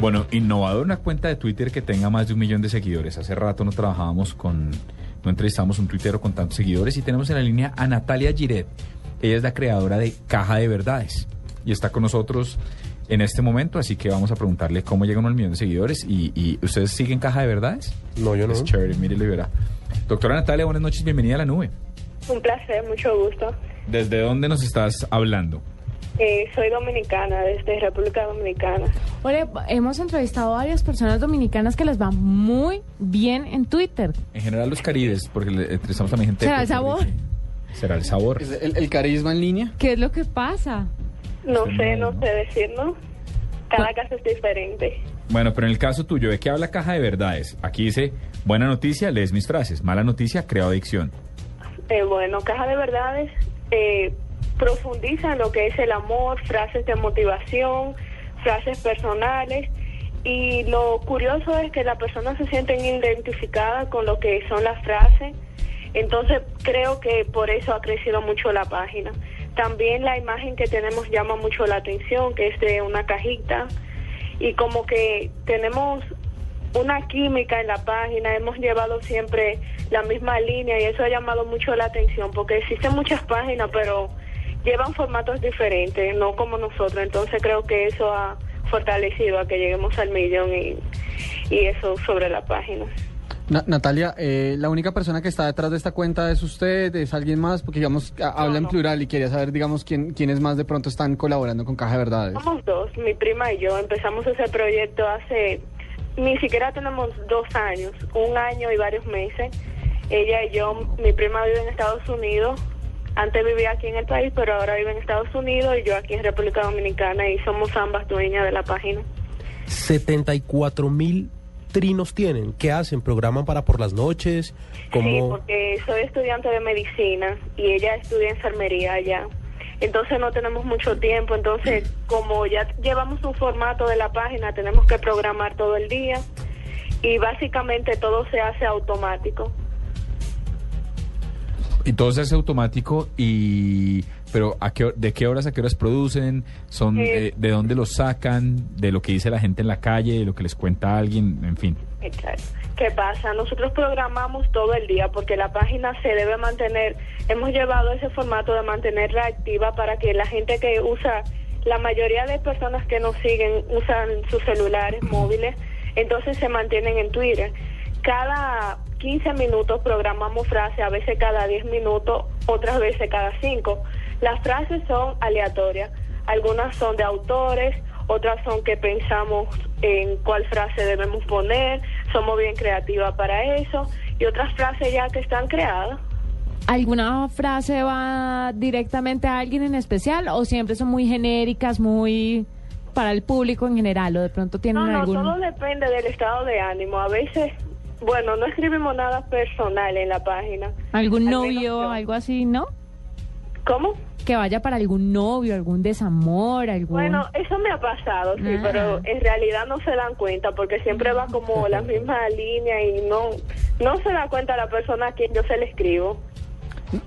Bueno, innovador una cuenta de Twitter que tenga más de un millón de seguidores. Hace rato no trabajábamos con, no entrevistamos un tuitero con tantos seguidores y tenemos en la línea a Natalia Giret. Ella es la creadora de Caja de Verdades y está con nosotros en este momento, así que vamos a preguntarle cómo llegan al millón de seguidores y, y ¿ustedes siguen Caja de Verdades? No, yo no. Es chévere, mire, verá. Doctora Natalia, buenas noches, bienvenida a la nube. Un placer, mucho gusto. ¿Desde dónde nos estás hablando? Eh, soy dominicana, desde República Dominicana. Ole, hemos entrevistado a varias personas dominicanas que les va muy bien en Twitter. En general los caribes, porque le entrevistamos también gente ¿Será el sabor? ¿Será el sabor? ¿Es el, el carisma en línea? ¿Qué es lo que pasa? No Sí, sé, no, no sé decir, ¿no? Cada caso es diferente. Bueno, pero en el caso tuyo, ¿de qué habla Caja de Verdades? Aquí dice, buena noticia, lees mis frases. Mala noticia, creo adicción. Eh, bueno, Caja de Verdades eh, profundiza en lo que es el amor, frases de motivación, frases personales. Y lo curioso es que las personas se sienten identificadas con lo que son las frases. Entonces creo que por eso ha crecido mucho la página. También la imagen que tenemos llama mucho la atención, que es de una cajita. Y como que tenemos una química en la página, hemos llevado siempre la misma línea y eso ha llamado mucho la atención porque existen muchas páginas, pero llevan formatos diferentes, no como nosotros. Entonces creo que eso ha fortalecido a que lleguemos al millón y, y eso sobre la página. Na- Natalia, eh, la única persona que está detrás de esta cuenta es usted, es alguien más, porque digamos, a- habla en no. plural y quería saber, digamos, quién, quiénes más de pronto están colaborando con Caja de Verdades. Somos dos, mi prima y yo. Empezamos ese proyecto hace, ni siquiera tenemos dos años, un año y varios meses. Ella y yo, mi prima vive en Estados Unidos. Antes vivía aquí en el país, pero ahora vive en Estados Unidos y yo aquí en República Dominicana y somos ambas dueñas de la página. 74 mil trinos tienen. ¿Qué hacen? ¿Programan para por las noches? Sí, porque soy estudiante de medicina y ella estudia enfermería allá. Entonces no tenemos mucho tiempo, entonces como ya llevamos un formato de la página, tenemos que programar todo el día y básicamente todo se hace automático. Y todo se hace automático y... Pero ¿a qué, ¿de qué horas a qué horas producen? son Eh, eh, ¿De dónde los sacan? ¿De lo que dice la gente en la calle? ¿De lo que les cuenta alguien? En fin. Exacto. ¿Qué pasa? Nosotros programamos todo el día porque la página se debe mantener, hemos llevado ese formato de mantenerla activa para que la gente que usa, la mayoría de personas que nos siguen usan sus celulares móviles, entonces se mantienen en Twitter. Cada 15 minutos programamos frases, a veces cada 10 minutos, otras veces cada 5. Las frases son aleatorias, algunas son de autores, otras son que pensamos en cuál frase debemos poner, somos bien creativas para eso, y otras frases ya que están creadas. ¿Alguna frase va directamente a alguien en especial o siempre son muy genéricas, muy para el público en general o de pronto tienen No, no, algún... todo depende del estado de ánimo. A veces, bueno, no escribimos nada personal en la página. algún Al novio, yo. algo así, ¿no? ¿Cómo? Que vaya para algún novio, algún desamor, algún... Bueno, eso me ha pasado, sí, Ah. pero en realidad no se dan cuenta porque siempre va como la misma línea y no no se da cuenta la persona a quien yo se le escribo.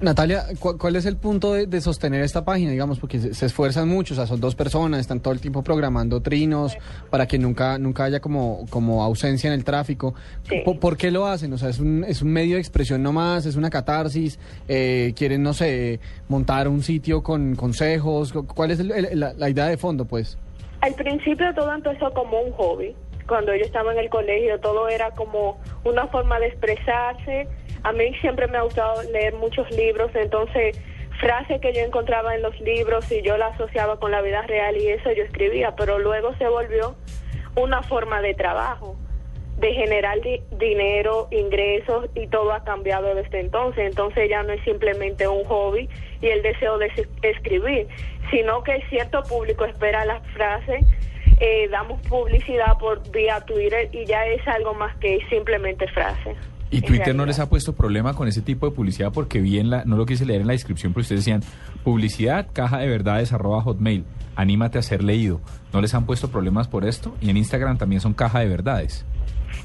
Natalia, ¿cu- ¿cuál es el punto de, de sostener esta página? Digamos, porque se, se esfuerzan mucho, o sea, son dos personas, están todo el tiempo programando trinos para que nunca nunca haya como, como ausencia en el tráfico. Sí. ¿Por, por qué lo hacen? O sea, es un, es un medio de expresión nomás, es una catarsis, eh, quieren, no sé, montar un sitio con consejos. Cu- ¿Cuál es el- el- la, la idea de fondo, pues? Al principio todo empezó como un hobby. Cuando yo estaba en el colegio todo era como una forma de expresarse. A mí siempre me ha gustado leer muchos libros, entonces frases que yo encontraba en los libros y yo la asociaba con la vida real y eso yo escribía, pero luego se volvió una forma de trabajo, de generar di- dinero, ingresos y todo ha cambiado desde entonces. Entonces ya no es simplemente un hobby y el deseo de es- escribir, sino que cierto público espera las frases eh, damos publicidad por vía Twitter y ya es algo más que simplemente frase. ¿Y Twitter no les ha puesto problema con ese tipo de publicidad? Porque vi en la, no lo quise leer en la descripción, pero ustedes decían publicidad, caja de verdades, arroba hotmail, anímate a ser leído. ¿No les han puesto problemas por esto? Y en Instagram también son caja de verdades.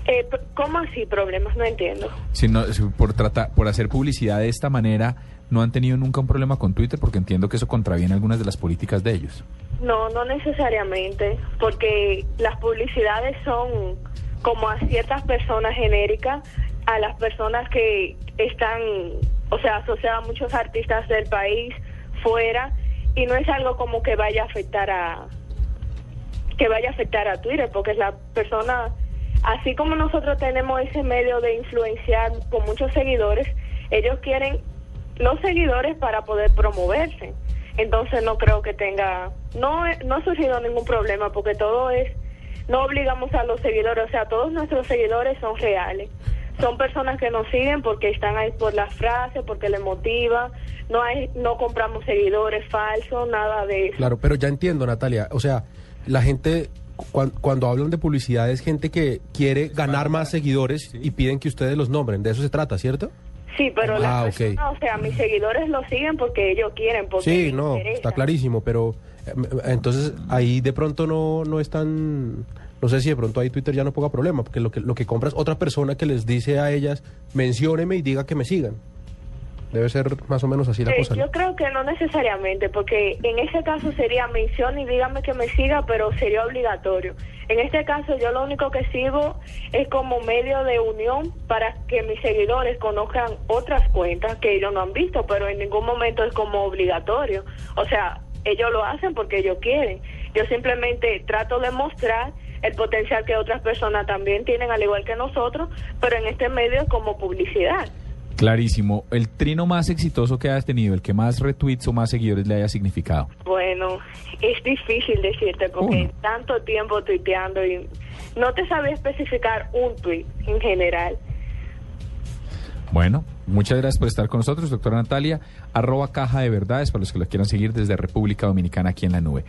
Eh, ¿Cómo así problemas? No entiendo. Si no, si por, tratar, por hacer publicidad de esta manera, ¿no han tenido nunca un problema con Twitter? Porque entiendo que eso contraviene algunas de las políticas de ellos. No, no necesariamente, porque las publicidades son como a ciertas personas genéricas, a las personas que están, o sea, asociadas a muchos artistas del país fuera, y no es algo como que vaya a afectar a que vaya a afectar a Twitter, porque es la persona, así como nosotros tenemos ese medio de influenciar con muchos seguidores, ellos quieren los seguidores para poder promoverse. Entonces no creo que tenga, no, no ha surgido ningún problema porque todo es, no obligamos a los seguidores, o sea, todos nuestros seguidores son reales. Son personas que nos siguen porque están ahí por las frases, porque les motiva. No hay, no compramos seguidores falsos, nada de eso. Claro, pero ya entiendo, Natalia. O sea, la gente, cuan- cuando, hablan de publicidad, es gente que quiere ganar más seguidores y piden que ustedes los nombren. De eso se trata, ¿cierto? Sí, pero Ah, las ok. personas, o sea, mis seguidores lo siguen porque ellos quieren, porque Sí, les no, interesa. está clarísimo, pero eh, entonces ahí de pronto no, no es tan... No sé si de pronto ahí Twitter ya no ponga problema, porque lo que, lo que compra es otra persona que les dice a ellas, mencióneme y diga que me sigan. Debe ser más o menos así la cosa. ¿no? yo creo que no necesariamente, porque en ese caso sería mención y dígame que me siga, pero sería obligatorio. En este caso yo lo único que sigo es como medio de unión para que mis seguidores conozcan otras cuentas que ellos no han visto, pero en ningún momento es como obligatorio. O sea, ellos lo hacen porque ellos quieren. Yo simplemente trato de mostrar el potencial que otras personas también tienen, al igual que nosotros, pero en este medio es como publicidad. Clarísimo. El trino más exitoso que has tenido, el que más retweets o más seguidores le haya significado. Bueno, es difícil decirte porque tanto tiempo tuiteando y no te sabía especificar un tweet en general. Bueno, muchas gracias por estar con nosotros, doctora Natalia. Arroba caja de verdades para los que lo quieran seguir desde República Dominicana aquí en la nube.